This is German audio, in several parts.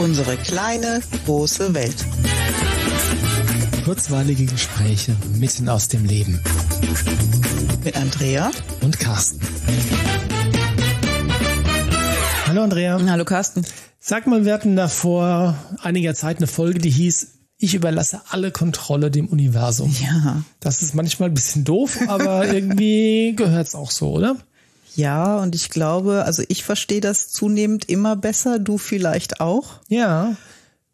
Unsere kleine, große Welt. Kurzweilige Gespräche mitten aus dem Leben. Mit Andrea und Carsten. Hallo Andrea. Hallo Carsten. Sag mal, wir hatten da vor einiger Zeit eine Folge, die hieß ich überlasse alle Kontrolle dem Universum. Ja. Das ist manchmal ein bisschen doof, aber irgendwie gehört's auch so, oder? Ja, und ich glaube, also ich verstehe das zunehmend immer besser, du vielleicht auch. Ja.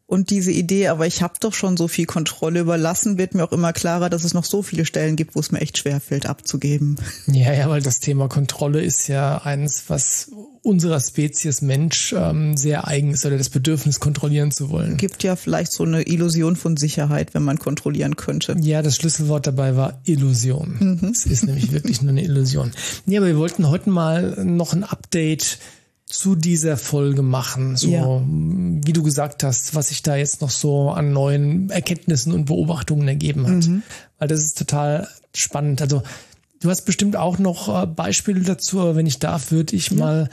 Und diese Idee, aber ich habe doch schon so viel Kontrolle überlassen, wird mir auch immer klarer, dass es noch so viele Stellen gibt, wo es mir echt schwerfällt abzugeben. Ja, ja, weil das Thema Kontrolle ist ja eins, was unserer Spezies Mensch ähm, sehr eigen ist oder das Bedürfnis kontrollieren zu wollen. Gibt ja vielleicht so eine Illusion von Sicherheit, wenn man kontrollieren könnte. Ja, das Schlüsselwort dabei war Illusion. Mhm. Es ist nämlich wirklich nur eine Illusion. Nee, aber wir wollten heute mal noch ein Update zu dieser Folge machen. So, ja. wie du gesagt hast, was sich da jetzt noch so an neuen Erkenntnissen und Beobachtungen ergeben hat. Mhm. Weil das ist total spannend. Also, du hast bestimmt auch noch äh, Beispiele dazu, aber wenn ich darf, würde ich ja. mal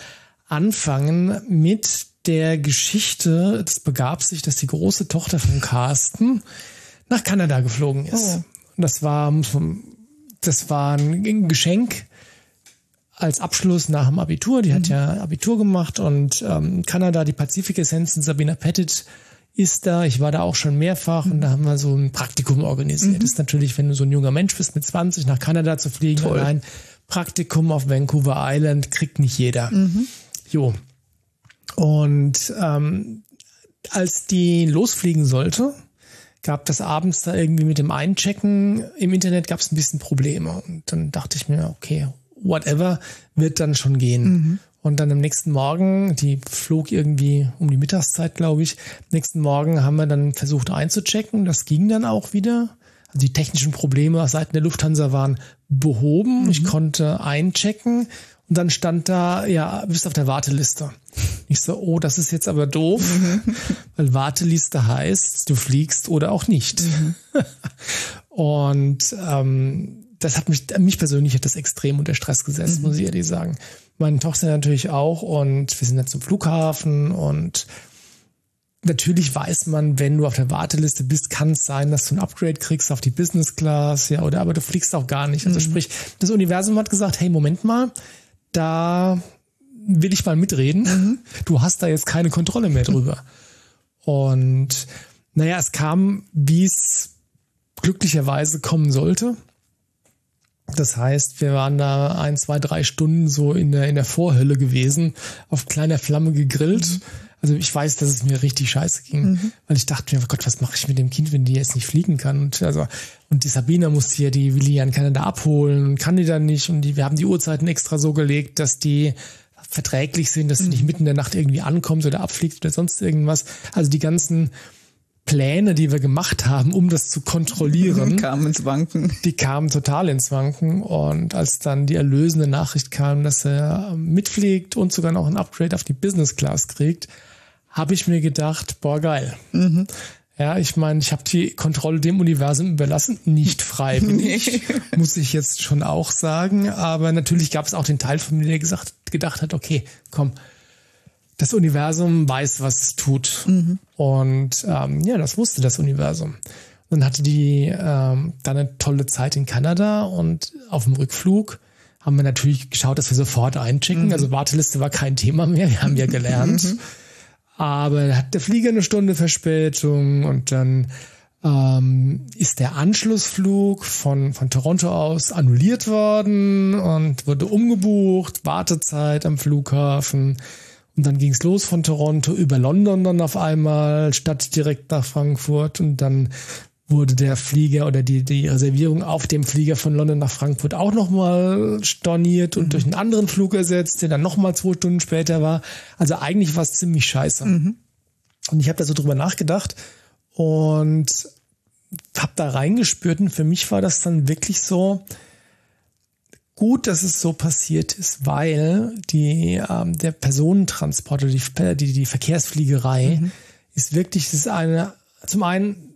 anfangen mit der Geschichte. Es begab sich, dass die große Tochter von Carsten nach Kanada geflogen ist. Oh. Das war, das war ein Geschenk als Abschluss nach dem Abitur. Die mhm. hat ja Abitur gemacht und ähm, Kanada, die Pazifik-Essenzen, Sabina Pettit ist da. Ich war da auch schon mehrfach mhm. und da haben wir so ein Praktikum organisiert. Mhm. Das ist natürlich, wenn du so ein junger Mensch bist, mit 20 nach Kanada zu fliegen, Toll. allein Praktikum auf Vancouver Island kriegt nicht jeder. Jo. Und ähm, als die losfliegen sollte, gab das abends da irgendwie mit dem Einchecken im Internet gab es ein bisschen Probleme. Und dann dachte ich mir, okay, whatever, wird dann schon gehen. Mhm. Und dann am nächsten Morgen, die flog irgendwie um die Mittagszeit, glaube ich. Nächsten Morgen haben wir dann versucht einzuchecken. Das ging dann auch wieder. Also die technischen Probleme auf Seiten der Lufthansa waren behoben. Mhm. Ich konnte einchecken. Und dann stand da, ja, bist auf der Warteliste. Ich so, oh, das ist jetzt aber doof, mhm. weil Warteliste heißt, du fliegst oder auch nicht. Mhm. Und ähm, das hat mich, mich persönlich hat das extrem unter Stress gesetzt, mhm. muss ich ehrlich sagen. Meine Tochter natürlich auch und wir sind dann zum Flughafen und natürlich weiß man, wenn du auf der Warteliste bist, kann es sein, dass du ein Upgrade kriegst auf die Business Class, ja, oder aber du fliegst auch gar nicht. Also mhm. sprich, das Universum hat gesagt, hey, Moment mal, da will ich mal mitreden. Mhm. Du hast da jetzt keine Kontrolle mehr drüber. Und naja, es kam, wie es glücklicherweise kommen sollte. Das heißt, wir waren da ein, zwei, drei Stunden so in der, in der Vorhölle gewesen, auf kleiner Flamme gegrillt. Also ich weiß, dass es mir richtig scheiße ging, mhm. weil ich dachte mir, oh Gott, was mache ich mit dem Kind, wenn die jetzt nicht fliegen kann? Und also und die Sabina musste ja die Willi an Kanada abholen, kann die dann nicht. Und die, wir haben die Uhrzeiten extra so gelegt, dass die verträglich sind, dass sie nicht mhm. mitten in der Nacht irgendwie ankommt oder abfliegt oder sonst irgendwas. Also die ganzen Pläne, die wir gemacht haben, um das zu kontrollieren, kamen ins Wanken. Die kamen total ins Wanken. Und als dann die erlösende Nachricht kam, dass er mitfliegt und sogar noch ein Upgrade auf die Business Class kriegt, habe ich mir gedacht, boah, geil. Mhm. Ja, ich meine, ich habe die Kontrolle dem Universum überlassen, nicht freiwillig, nee. muss ich jetzt schon auch sagen. Aber natürlich gab es auch den Teil von mir, der gesagt, gedacht hat, okay, komm, das Universum weiß, was es tut. Mhm. Und ähm, ja, das wusste das Universum. dann hatte die ähm, dann eine tolle Zeit in Kanada und auf dem Rückflug haben wir natürlich geschaut, dass wir sofort einchecken. Mhm. Also Warteliste war kein Thema mehr, wir haben ja gelernt. Mhm. Aber hat der Flieger eine Stunde Verspätung und dann ähm, ist der Anschlussflug von, von Toronto aus annulliert worden und wurde umgebucht, Wartezeit am Flughafen. Und dann ging es los von Toronto über London dann auf einmal, statt direkt nach Frankfurt. Und dann wurde der Flieger oder die, die Reservierung auf dem Flieger von London nach Frankfurt auch nochmal storniert und mhm. durch einen anderen Flug ersetzt, der dann nochmal zwei Stunden später war. Also eigentlich war es ziemlich scheiße. Mhm. Und ich habe da so drüber nachgedacht und habe da reingespürt und für mich war das dann wirklich so, gut, dass es so passiert ist, weil die, ähm, der Personentransport oder die, die, die Verkehrsfliegerei mhm. ist wirklich, das eine, zum einen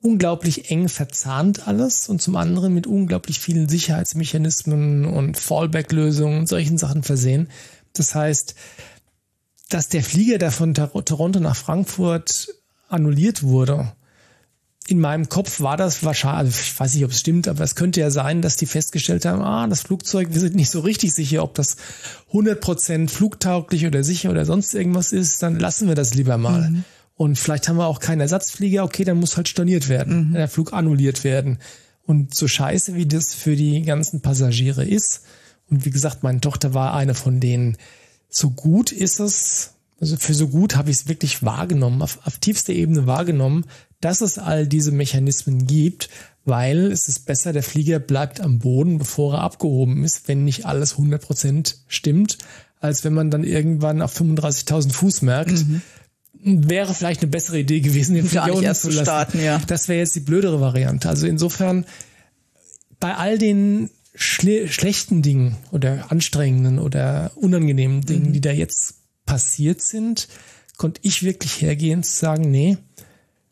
unglaublich eng verzahnt alles und zum anderen mit unglaublich vielen Sicherheitsmechanismen und Fallback-Lösungen und solchen Sachen versehen. Das heißt, dass der Flieger, der von Toronto nach Frankfurt annulliert wurde, in meinem Kopf war das wahrscheinlich, also ich weiß nicht, ob es stimmt, aber es könnte ja sein, dass die festgestellt haben, ah, das Flugzeug, wir sind nicht so richtig sicher, ob das 100% flugtauglich oder sicher oder sonst irgendwas ist, dann lassen wir das lieber mal. Mhm. Und vielleicht haben wir auch keinen Ersatzflieger, okay, dann muss halt storniert werden, mhm. der Flug annulliert werden. Und so scheiße, wie das für die ganzen Passagiere ist, und wie gesagt, meine Tochter war eine von denen, so gut ist es, also für so gut habe ich es wirklich wahrgenommen, auf, auf tiefster Ebene wahrgenommen, dass es all diese Mechanismen gibt, weil es ist besser, der Flieger bleibt am Boden, bevor er abgehoben ist, wenn nicht alles 100% stimmt, als wenn man dann irgendwann auf 35.000 Fuß merkt, mhm. Wäre vielleicht eine bessere Idee gewesen, den unten zu lassen. Starten, ja. Das wäre jetzt die blödere Variante. Also insofern, bei all den schle schlechten Dingen oder anstrengenden oder unangenehmen Dingen, mhm. die da jetzt passiert sind, konnte ich wirklich hergehen zu sagen, nee,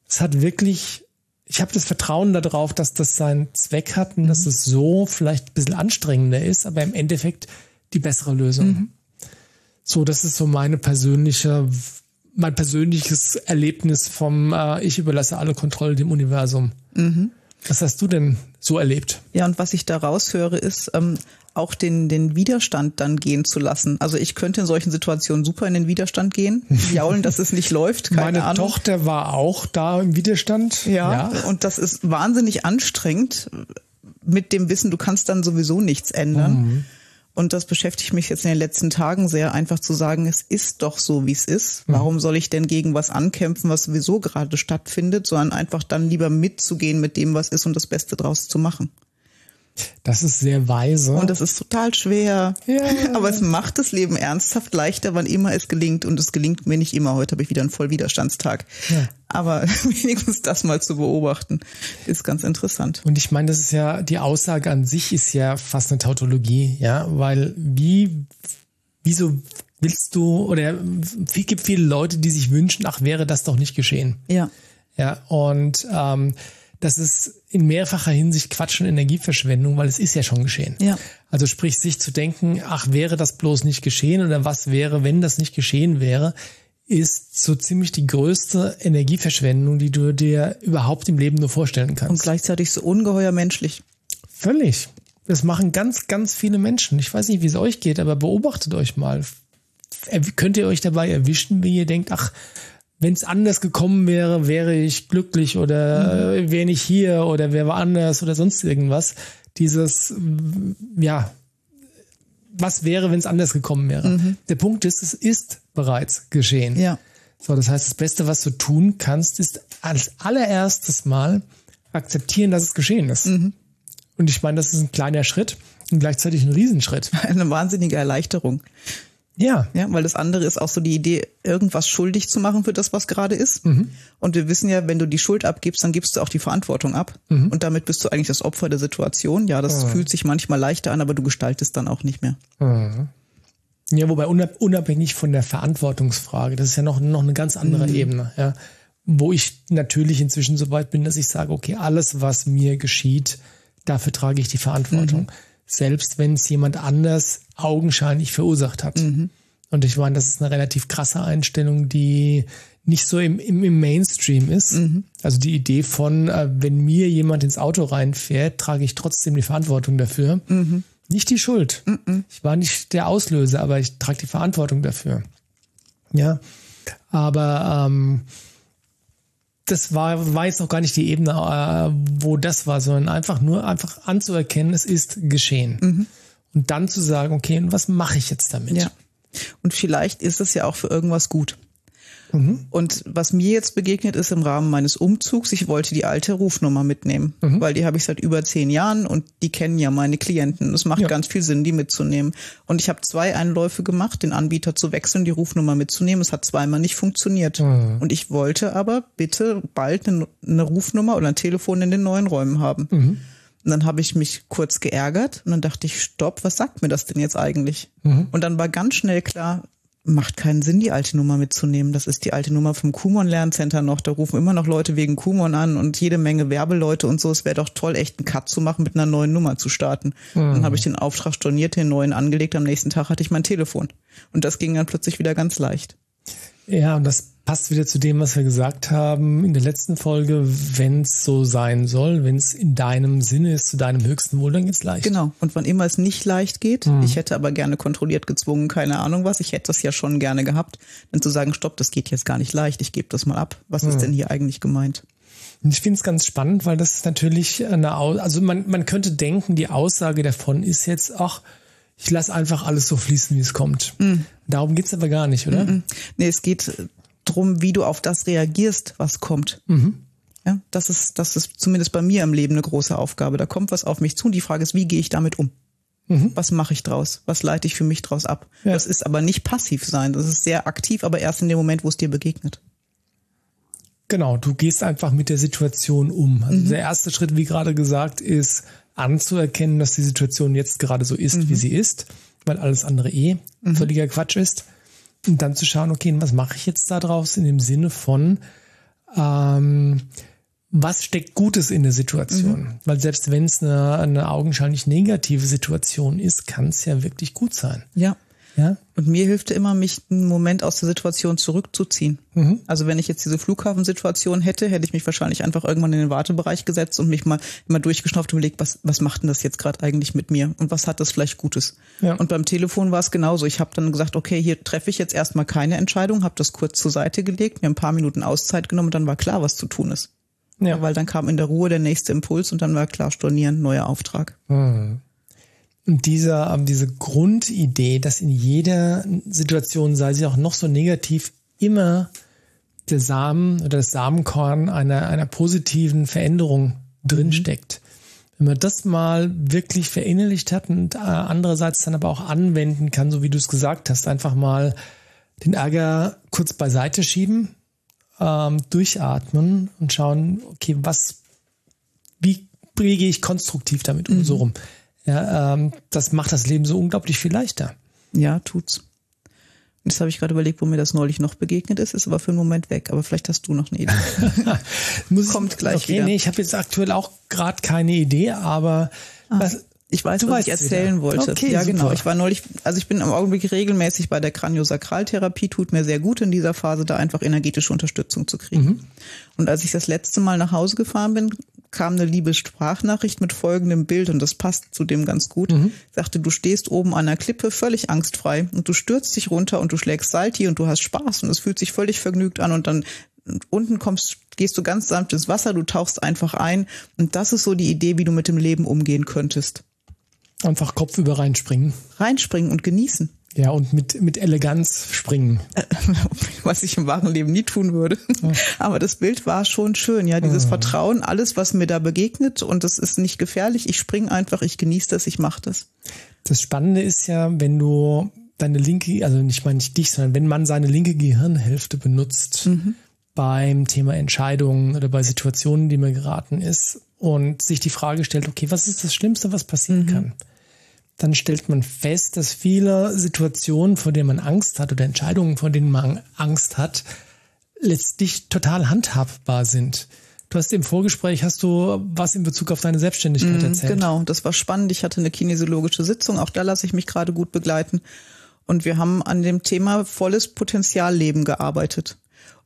es hat wirklich, ich habe das Vertrauen darauf, dass das seinen Zweck hat und mhm. dass es so vielleicht ein bisschen anstrengender ist, aber im Endeffekt die bessere Lösung. Mhm. So, das ist so meine persönliche, mein persönliches Erlebnis vom äh, Ich überlasse alle Kontrolle dem Universum. Mhm. Was hast du denn so erlebt? Ja, und was ich da raushöre, ist ähm, auch den, den Widerstand dann gehen zu lassen. Also ich könnte in solchen Situationen super in den Widerstand gehen, jaulen, dass es nicht läuft. Keine Meine Ahnung. Tochter war auch da im Widerstand. Ja, ja, und das ist wahnsinnig anstrengend mit dem Wissen, du kannst dann sowieso nichts ändern. Mhm. Und das beschäftigt mich jetzt in den letzten Tagen sehr, einfach zu sagen, es ist doch so, wie es ist. Mhm. Warum soll ich denn gegen was ankämpfen, was sowieso gerade stattfindet, sondern einfach dann lieber mitzugehen mit dem, was ist und das Beste draus zu machen. Das ist sehr weise. Und das ist total schwer. Ja. Aber es macht das Leben ernsthaft leichter, wann immer es gelingt. Und es gelingt mir nicht immer. Heute habe ich wieder einen Vollwiderstandstag. Ja. Aber wenigstens das mal zu beobachten, ist ganz interessant. Und ich meine, das ist ja, die Aussage an sich ist ja fast eine Tautologie, ja, weil wie, wieso willst du, oder es gibt viele Leute, die sich wünschen, ach, wäre das doch nicht geschehen. Ja. Ja, und ähm, das ist in mehrfacher Hinsicht Quatsch und Energieverschwendung, weil es ist ja schon geschehen. Ja. Also sprich, sich zu denken, ach, wäre das bloß nicht geschehen oder was wäre, wenn das nicht geschehen wäre, ist so ziemlich die größte Energieverschwendung, die du dir überhaupt im Leben nur vorstellen kannst. Und gleichzeitig so ungeheuer menschlich. Völlig. Das machen ganz, ganz viele Menschen. Ich weiß nicht, wie es euch geht, aber beobachtet euch mal. Könnt ihr euch dabei erwischen, wie ihr denkt, ach, wenn es anders gekommen wäre, wäre ich glücklich oder mhm. wäre nicht hier oder wäre anders oder sonst irgendwas. Dieses, ja, was wäre, wenn es anders gekommen wäre? Mhm. Der Punkt ist, es ist bereits geschehen. Ja. So, das heißt, das Beste, was du tun kannst, ist als allererstes Mal akzeptieren, dass es geschehen ist. Mhm. Und ich meine, das ist ein kleiner Schritt und gleichzeitig ein Riesenschritt. Eine wahnsinnige Erleichterung. Ja. Ja, weil das andere ist auch so die Idee, irgendwas schuldig zu machen für das, was gerade ist. Mhm. Und wir wissen ja, wenn du die Schuld abgibst, dann gibst du auch die Verantwortung ab. Mhm. Und damit bist du eigentlich das Opfer der Situation. Ja, das mhm. fühlt sich manchmal leichter an, aber du gestaltest dann auch nicht mehr. Mhm. Ja, wobei unabhängig von der Verantwortungsfrage, das ist ja noch, noch eine ganz andere mhm. Ebene, ja. Wo ich natürlich inzwischen so weit bin, dass ich sage, okay, alles, was mir geschieht, dafür trage ich die Verantwortung. Selbst wenn es jemand anders augenscheinlich verursacht hat. Mhm. Und ich meine, das ist eine relativ krasse Einstellung, die nicht so im, im, im Mainstream ist. Mhm. Also die Idee von, äh, wenn mir jemand ins Auto reinfährt, trage ich trotzdem die Verantwortung dafür. Mhm. Nicht die Schuld. Mhm. Ich war nicht der Auslöser, aber ich trage die Verantwortung dafür. Ja. Aber ähm, das war, war jetzt noch gar nicht die Ebene, äh, wo das war, sondern einfach nur einfach anzuerkennen, es ist geschehen. Mhm. Und dann zu sagen, okay, und was mache ich jetzt damit? Ja. Und vielleicht ist es ja auch für irgendwas gut. Mhm. Und was mir jetzt begegnet ist im Rahmen meines Umzugs, ich wollte die alte Rufnummer mitnehmen, mhm. weil die habe ich seit über zehn Jahren und die kennen ja meine Klienten. Es macht ja. ganz viel Sinn, die mitzunehmen. Und ich habe zwei Einläufe gemacht, den Anbieter zu wechseln, die Rufnummer mitzunehmen. Es hat zweimal nicht funktioniert. Mhm. Und ich wollte aber bitte bald eine, eine, Rufnummer oder ein Telefon in den neuen Räumen haben. Mhm. Und dann habe ich mich kurz geärgert und dann dachte ich, stopp, was sagt mir das denn jetzt eigentlich? Mhm. Und dann war ganz schnell klar, macht keinen Sinn, die alte Nummer mitzunehmen. Das ist die alte Nummer vom Kumon Lerncenter noch. Da rufen immer noch Leute wegen Kumon an und jede Menge Werbeleute und so. Es wäre doch toll, echt einen Cut zu machen, mit einer neuen Nummer zu starten. Mhm. Dann habe ich den Auftrag storniert, den neuen angelegt. Am nächsten Tag hatte ich mein Telefon. Und das ging dann plötzlich wieder ganz leicht. Ja, und das passt wieder zu dem, was wir gesagt haben in der letzten Folge. Wenn es so sein soll, wenn es in deinem Sinne ist, zu deinem höchsten Wohl, dann geht's leicht. Genau. Und wann immer es nicht leicht geht, mhm. ich hätte aber gerne kontrolliert gezwungen, keine Ahnung was, ich hätte das ja schon gerne gehabt, dann zu sagen, stopp, das geht jetzt gar nicht leicht, ich gebe das mal ab. Was mhm. ist denn hier eigentlich gemeint? Ich finde es ganz spannend, weil das ist natürlich eine, Au also man, man könnte denken, die Aussage davon ist jetzt, ach, ich lasse einfach alles so fließen, wie es kommt. Mhm. Darum geht's aber gar nicht, oder? Mhm. Nee, es geht drum, wie du auf das reagierst, was kommt. Mhm. Ja, das ist, das ist zumindest bei mir im Leben eine große Aufgabe. Da kommt was auf mich zu und die Frage ist, wie gehe ich damit um? Mhm. Was mache ich draus? Was leite ich für mich draus ab? Ja. Das ist aber nicht passiv sein. Das ist sehr aktiv, aber erst in dem Moment, wo es dir begegnet. Genau, du gehst einfach mit der Situation um. Also mhm. der erste Schritt, wie gerade gesagt, ist anzuerkennen, dass die Situation jetzt gerade so ist, mhm. wie sie ist, weil alles andere eh mhm. völliger Quatsch ist. Und dann zu schauen, okay, was mache ich jetzt da draus in dem Sinne von, ähm, was steckt Gutes in der Situation? Mhm. Weil selbst wenn es eine, eine augenscheinlich negative Situation ist, kann es ja wirklich gut sein. Ja. Ja? Und mir hilft immer, mich einen Moment aus der Situation zurückzuziehen. Mhm. Also wenn ich jetzt diese Flughafensituation hätte, hätte ich mich wahrscheinlich einfach irgendwann in den Wartebereich gesetzt und mich mal immer durchgeschnauft und überlegt, was, was macht denn das jetzt gerade eigentlich mit mir und was hat das vielleicht Gutes? Ja. Und beim Telefon war es genauso. Ich habe dann gesagt, okay, hier treffe ich jetzt erstmal keine Entscheidung, habe das kurz zur Seite gelegt, mir ein paar Minuten Auszeit genommen und dann war klar, was zu tun ist. Ja. Weil dann kam in der Ruhe der nächste Impuls und dann war klar, stornieren, neuer Auftrag. Mhm. Und dieser, ähm, diese Grundidee, dass in jeder Situation, sei sie auch noch so negativ, immer der Samen oder das Samenkorn einer, einer positiven Veränderung drinsteckt. Mhm. Wenn man das mal wirklich verinnerlicht hat und äh, andererseits dann aber auch anwenden kann, so wie du es gesagt hast, einfach mal den Ärger kurz beiseite schieben, ähm, durchatmen und schauen, okay, was, wie gehe ich konstruktiv damit um, mhm. so rum. Ja, ähm, das macht das Leben so unglaublich viel leichter. Ja, tut's. Jetzt habe ich gerade überlegt, wo mir das neulich noch begegnet ist, ist aber für einen Moment weg. Aber vielleicht hast du noch eine Idee. Kommt gleich okay, wieder. Nee, ich habe jetzt aktuell auch gerade keine Idee, aber ah. was, ich weiß, was ich erzählen wieder. wollte. Okay, ja, genau. super. genau. Ich war neulich, also ich bin im Augenblick regelmäßig bei der Kraniosakraltherapie, tut mir sehr gut in dieser Phase, da einfach energetische Unterstützung zu kriegen. Mhm. Und als ich das letzte Mal nach Hause gefahren bin, kam eine liebe Sprachnachricht mit folgendem Bild und das passt zu dem ganz gut. Mhm. Sagte, du stehst oben an einer Klippe völlig angstfrei und du stürzt dich runter und du schlägst Salti und du hast Spaß und es fühlt sich völlig vergnügt an und dann unten kommst, gehst du ganz sanft ins Wasser, du tauchst einfach ein und das ist so die Idee, wie du mit dem Leben umgehen könntest. Einfach kopfüber reinspringen. Reinspringen und genießen. Ja, und mit, mit Eleganz springen. Was ich im wahren Leben nie tun würde. Ja. Aber das Bild war schon schön, ja. Dieses ja. Vertrauen, alles, was mir da begegnet und das ist nicht gefährlich. Ich springe einfach, ich genieße das, ich mache das. Das Spannende ist ja, wenn du deine linke, also nicht meine nicht dich, sondern wenn man seine linke Gehirnhälfte benutzt mhm. beim Thema Entscheidungen oder bei Situationen, die mir geraten ist und sich die Frage stellt, okay, was ist das Schlimmste, was passieren mhm. kann? Dann stellt man fest, dass viele Situationen, vor denen man Angst hat oder Entscheidungen, vor denen man Angst hat, letztlich total handhabbar sind. Du hast im Vorgespräch, hast du was in Bezug auf deine Selbstständigkeit mhm, erzählt? Genau, das war spannend. Ich hatte eine kinesiologische Sitzung, auch da lasse ich mich gerade gut begleiten. Und wir haben an dem Thema volles Potenzialleben gearbeitet.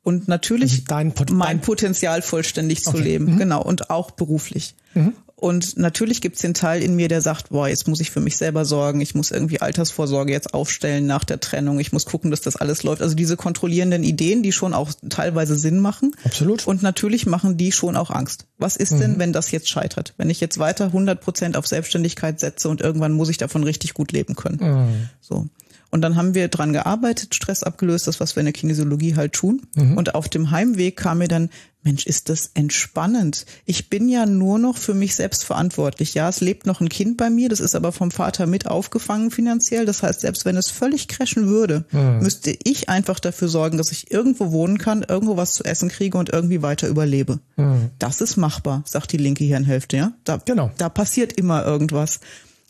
Und natürlich also dein mein Potenzial vollständig zu okay. leben, mhm. genau, und auch beruflich. Mhm. Und natürlich gibt's den Teil in mir, der sagt, boah, jetzt muss ich für mich selber sorgen, ich muss irgendwie Altersvorsorge jetzt aufstellen nach der Trennung, ich muss gucken, dass das alles läuft. Also diese kontrollierenden Ideen, die schon auch teilweise Sinn machen. Absolut. Und natürlich machen die schon auch Angst. Was ist mhm. denn, wenn das jetzt scheitert? Wenn ich jetzt weiter 100 Prozent auf Selbstständigkeit setze und irgendwann muss ich davon richtig gut leben können. Mhm. So. Und dann haben wir dran gearbeitet, Stress abgelöst, das, was wir in der Kinesiologie halt tun. Mhm. Und auf dem Heimweg kam mir dann, Mensch, ist das entspannend. Ich bin ja nur noch für mich selbst verantwortlich. Ja, es lebt noch ein Kind bei mir, das ist aber vom Vater mit aufgefangen finanziell. Das heißt, selbst wenn es völlig crashen würde, mhm. müsste ich einfach dafür sorgen, dass ich irgendwo wohnen kann, irgendwo was zu essen kriege und irgendwie weiter überlebe. Mhm. Das ist machbar, sagt die linke Hirnhälfte, ja. Da, genau. da passiert immer irgendwas.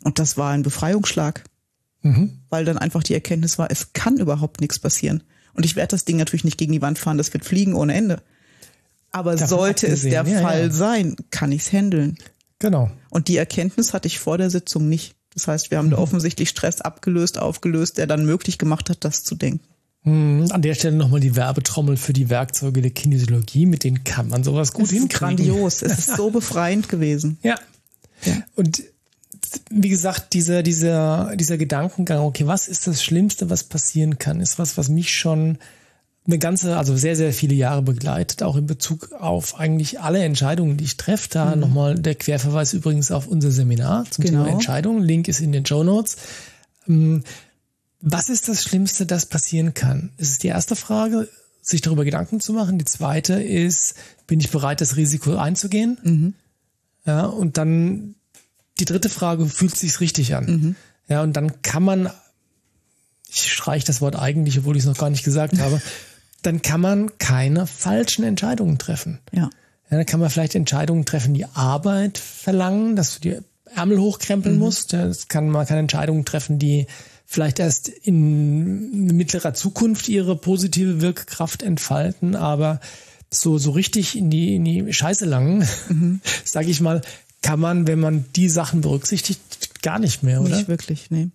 Und das war ein Befreiungsschlag. Mhm. Weil dann einfach die Erkenntnis war, es kann überhaupt nichts passieren. Und ich werde das Ding natürlich nicht gegen die Wand fahren, das wird fliegen ohne Ende. Aber Davon sollte es der ja, Fall ja. sein, kann ich es handeln. Genau. Und die Erkenntnis hatte ich vor der Sitzung nicht. Das heißt, wir haben mhm. da offensichtlich Stress abgelöst, aufgelöst, der dann möglich gemacht hat, das zu denken. Hm, an der Stelle nochmal die Werbetrommel für die Werkzeuge der Kinesiologie, mit denen kann man sowas gut es ist hinkriegen. grandios. Es ist so befreiend gewesen. Ja. Ja. Und wie gesagt, dieser, dieser, dieser Gedankengang, okay, was ist das Schlimmste, was passieren kann, ist was, was mich schon eine ganze, also sehr, sehr viele Jahre begleitet, auch in Bezug auf eigentlich alle Entscheidungen, die ich treffe. Da Mhm. nochmal der Querverweis übrigens auf unser Seminar zum Genau. Thema Entscheidungen. Link ist in den Show Notes. Ähm, Was ist das Schlimmste, das passieren kann? Das ist die erste Frage, sich darüber Gedanken zu machen. Die zweite ist, bin ich bereit, das Risiko einzugehen? Mhm. Ja, und dann die dritte Frage, fühlt es sich richtig an? Mhm. Ja, und dann kann man, ich streiche das Wort eigentlich, obwohl ich es noch gar nicht gesagt habe, dann kann man keine falschen Entscheidungen treffen. Ja. Ja, dann kann man vielleicht Entscheidungen treffen, die Arbeit verlangen, dass du die Ärmel hochkrempeln musst. Ja, das kann, man kann Entscheidungen treffen, die vielleicht erst in mittlerer Zukunft ihre positive Wirkkraft entfalten, aber so, so richtig in die, in die Scheiße langen, sage ich mal, kann man, wenn man die Sachen berücksichtigt, gar nicht mehr, oder? Nicht wirklich, nee.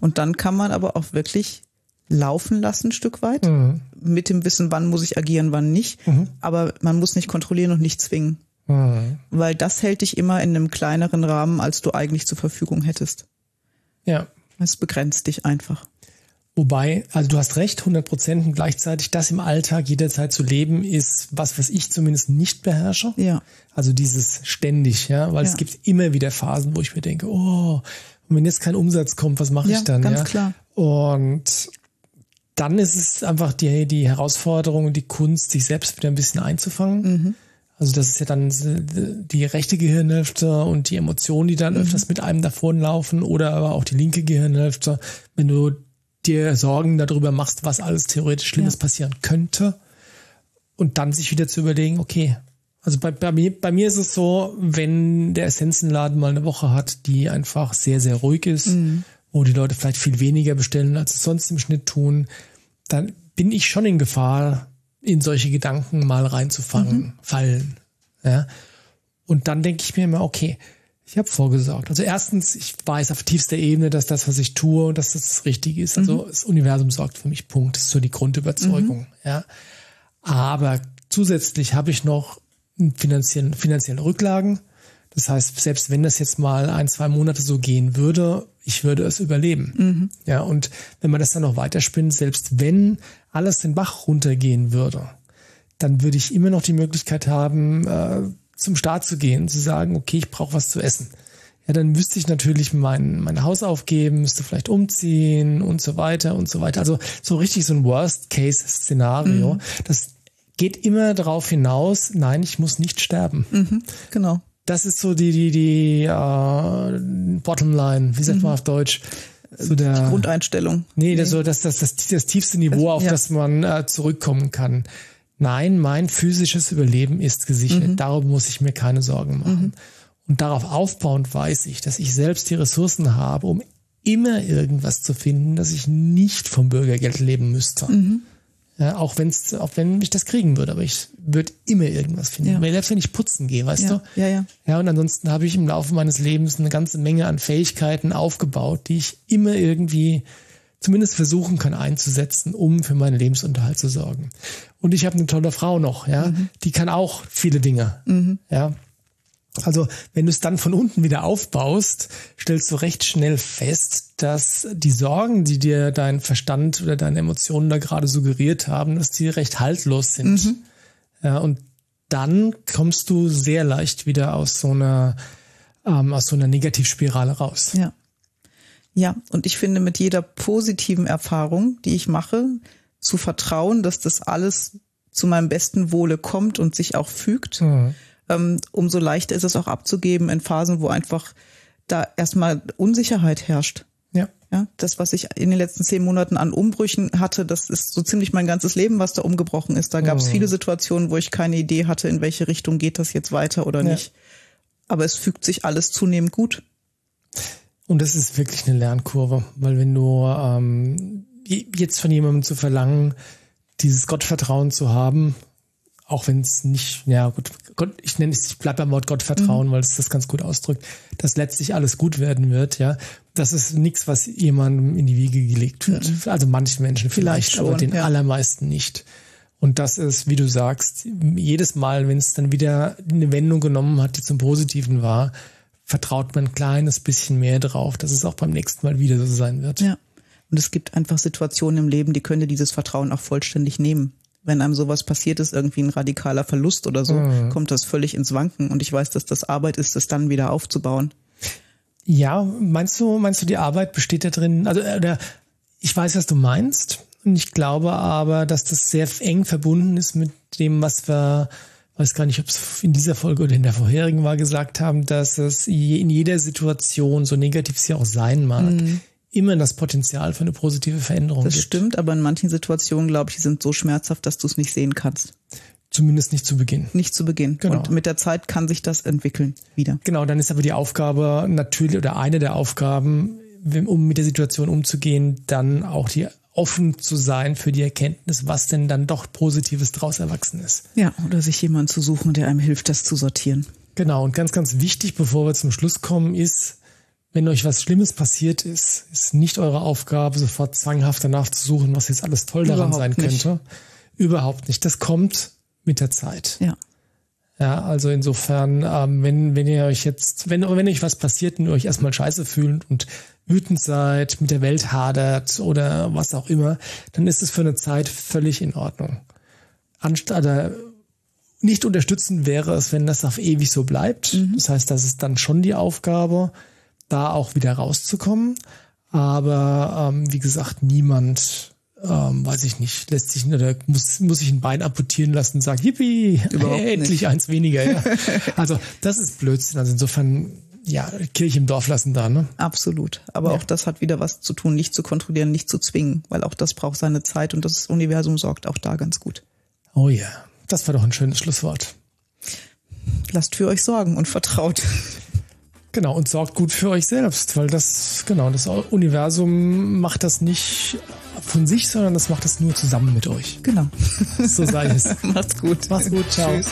Und dann kann man aber auch wirklich laufen lassen, ein Stück weit. Mhm. Mit dem Wissen, wann muss ich agieren, wann nicht. Aber man muss nicht kontrollieren und nicht zwingen. Mhm. Weil das hält dich immer in einem kleineren Rahmen, als du eigentlich zur Verfügung hättest. Ja. Es begrenzt dich einfach. Wobei, also du hast recht, 100 Prozent und gleichzeitig das im Alltag jederzeit zu leben, ist was, was ich zumindest nicht beherrsche. Ja. Also dieses ständig, ja, weil Ja. es gibt immer wieder Phasen, wo ich mir denke, oh, und wenn jetzt kein Umsatz kommt, was mache Ja, ich dann? ganz ja? klar. Und dann ist es einfach die, die Herausforderung und die Kunst, sich selbst wieder ein bisschen einzufangen. Mhm. Also das ist ja dann die rechte Gehirnhälfte und die Emotionen, die Mhm. dann öfters mit einem davonlaufen oder aber auch die linke Gehirnhälfte, wenn du dir Sorgen darüber machst, was alles theoretisch Schlimmes Ja. passieren könnte und dann sich wieder zu überlegen, okay, also bei, bei, mir, bei mir ist es so, wenn der Essenzenladen mal eine Woche hat, die einfach sehr, sehr ruhig ist, wo die Leute vielleicht viel weniger bestellen, als sie sonst im Schnitt tun, dann bin ich schon in Gefahr, in solche Gedanken mal reinzufangen, fallen. Ja? Und dann denke ich mir immer, okay, ich habe vorgesorgt. Also erstens, ich weiß auf tiefster Ebene, dass das, was ich tue, und dass das das Richtige ist. Also das Universum sorgt für mich. Punkt. Das ist so die Grundüberzeugung. Ja. Aber zusätzlich habe ich noch finanziellen, finanzielle Rücklagen. Das heißt, selbst wenn das jetzt mal ein, zwei Monate so gehen würde, ich würde es überleben. Ja, und wenn man das dann noch weiterspinnt, selbst wenn alles den Bach runtergehen würde, dann würde ich immer noch die Möglichkeit haben, äh, zum Start zu gehen, zu sagen, okay, ich brauche was zu essen. Ja, dann müsste ich natürlich mein, mein Haus aufgeben, müsste vielleicht umziehen und so weiter und so weiter. Also so richtig so ein Worst-Case-Szenario. Das geht immer darauf hinaus, nein, ich muss nicht sterben. Genau. Das ist so die, die, die äh, Bottomline, wie sagt man auf Deutsch? So der, Grundeinstellung. Nee, das, so, das, das, das, das tiefste Niveau, auf ja. das man äh, zurückkommen kann. Nein, mein physisches Überleben ist gesichert. Darum muss ich mir keine Sorgen machen. Und darauf aufbauend weiß ich, dass ich selbst die Ressourcen habe, um immer irgendwas zu finden, dass ich nicht vom Bürgergeld leben müsste. Ja, auch wenn's, auch wenn ich das kriegen würde, aber ich würde immer irgendwas finden. Ja. Selbst wenn ich putzen gehe, weißt Ja, du? ja, ja. Ja, und ansonsten habe ich im Laufe meines Lebens eine ganze Menge an Fähigkeiten aufgebaut, die ich immer irgendwie zumindest versuchen kann einzusetzen, um für meinen Lebensunterhalt zu sorgen. Und ich habe eine tolle Frau noch, ja, die kann auch viele Dinge, ja. Also, wenn du es dann von unten wieder aufbaust, stellst du recht schnell fest, dass die Sorgen, die dir dein Verstand oder deine Emotionen da gerade suggeriert haben, dass die recht haltlos sind. Ja, und dann kommst du sehr leicht wieder aus so einer, ähm, aus so einer Negativspirale raus. Ja. Ja, und ich finde, mit jeder positiven Erfahrung, die ich mache, zu vertrauen, dass das alles zu meinem besten Wohle kommt und sich auch fügt, ähm, umso leichter ist es auch abzugeben in Phasen, wo einfach da erstmal Unsicherheit herrscht. Ja. Ja, das, was ich in den letzten zehn Monaten an Umbrüchen hatte, das ist so ziemlich mein ganzes Leben, was da umgebrochen ist. Da gab es viele Situationen, wo ich keine Idee hatte, in welche Richtung geht das jetzt weiter oder Ja. nicht. Aber es fügt sich alles zunehmend gut. Und das ist wirklich eine Lernkurve, weil wenn du ähm, je- jetzt von jemandem zu verlangen, dieses Gottvertrauen zu haben, auch wenn es nicht, ja gut, Gott, ich nenne es, ich bleibe beim Wort Gottvertrauen, mhm. weil es das ganz gut ausdrückt, dass letztlich alles gut werden wird, ja. Das ist nichts, was jemandem in die Wiege gelegt wird. Mhm. Also manchen Menschen vielleicht, vielleicht schon, aber den ja. allermeisten nicht. Und das ist, wie du sagst, jedes Mal, wenn es dann wieder eine Wendung genommen hat, die zum Positiven war, vertraut man ein kleines bisschen mehr drauf, dass es auch beim nächsten Mal wieder so sein wird. Ja. Und es gibt einfach Situationen im Leben, die könnte dieses Vertrauen auch vollständig nehmen wenn einem sowas passiert ist, irgendwie ein radikaler Verlust oder so, mhm. kommt das völlig ins Wanken. Und ich weiß, dass das Arbeit ist, das dann wieder aufzubauen. Ja, meinst du, meinst du, die Arbeit besteht da drin? Also, äh, oder, ich weiß, was du meinst. Und ich glaube aber, dass das sehr eng verbunden ist mit dem, was wir, weiß gar nicht, ob es in dieser Folge oder in der vorherigen war, gesagt haben, dass es in jeder Situation, so negativ sie auch sein mag, mhm immer das Potenzial für eine positive Veränderung das gibt. Das stimmt, aber in manchen Situationen, glaube ich, die sind so schmerzhaft, dass du es nicht sehen kannst. Zumindest nicht zu Beginn. Nicht zu Beginn. Genau. Und mit der Zeit kann sich das entwickeln wieder. Genau, dann ist aber die Aufgabe natürlich oder eine der Aufgaben, um mit der Situation umzugehen, dann auch die offen zu sein für die Erkenntnis, was denn dann doch Positives draus erwachsen ist. Ja, oder sich jemanden zu suchen, der einem hilft, das zu sortieren. Genau, und ganz, ganz wichtig, bevor wir zum Schluss kommen, ist, wenn euch was Schlimmes passiert ist, ist nicht eure Aufgabe, sofort zwanghaft danach zu suchen, was jetzt alles toll daran Überhaupt sein könnte. Nicht. Überhaupt nicht. Das kommt mit der Zeit. Ja. Ja, also insofern, ähm, wenn, wenn ihr euch jetzt, wenn, wenn euch was passiert und ihr euch erstmal scheiße fühlt und wütend seid, mit der Welt hadert oder was auch immer, dann ist es für eine Zeit völlig in Ordnung. Anstatt, äh, nicht unterstützen wäre es, wenn das auf ewig so bleibt. Mhm. Das heißt, das ist dann schon die Aufgabe, da auch wieder rauszukommen. Aber ähm, wie gesagt, niemand, ähm, weiß ich nicht, lässt sich oder muss, muss sich ein Bein amputieren lassen und sagt, yippie, endlich nicht. eins weniger. Ja. also das ist Blödsinn. Also insofern, ja, Kirche im Dorf lassen da, ne? Absolut. Aber ja. auch das hat wieder was zu tun, nicht zu kontrollieren, nicht zu zwingen, weil auch das braucht seine Zeit und das Universum sorgt auch da ganz gut. Oh ja, das war doch ein schönes Schlusswort. Lasst für euch sorgen und vertraut. Genau, und sorgt gut für euch selbst, weil das, genau, das Universum macht das nicht von sich, sondern das macht das nur zusammen mit euch. Genau. So sei es. Macht's gut. Macht's gut. Ciao. Tschüss.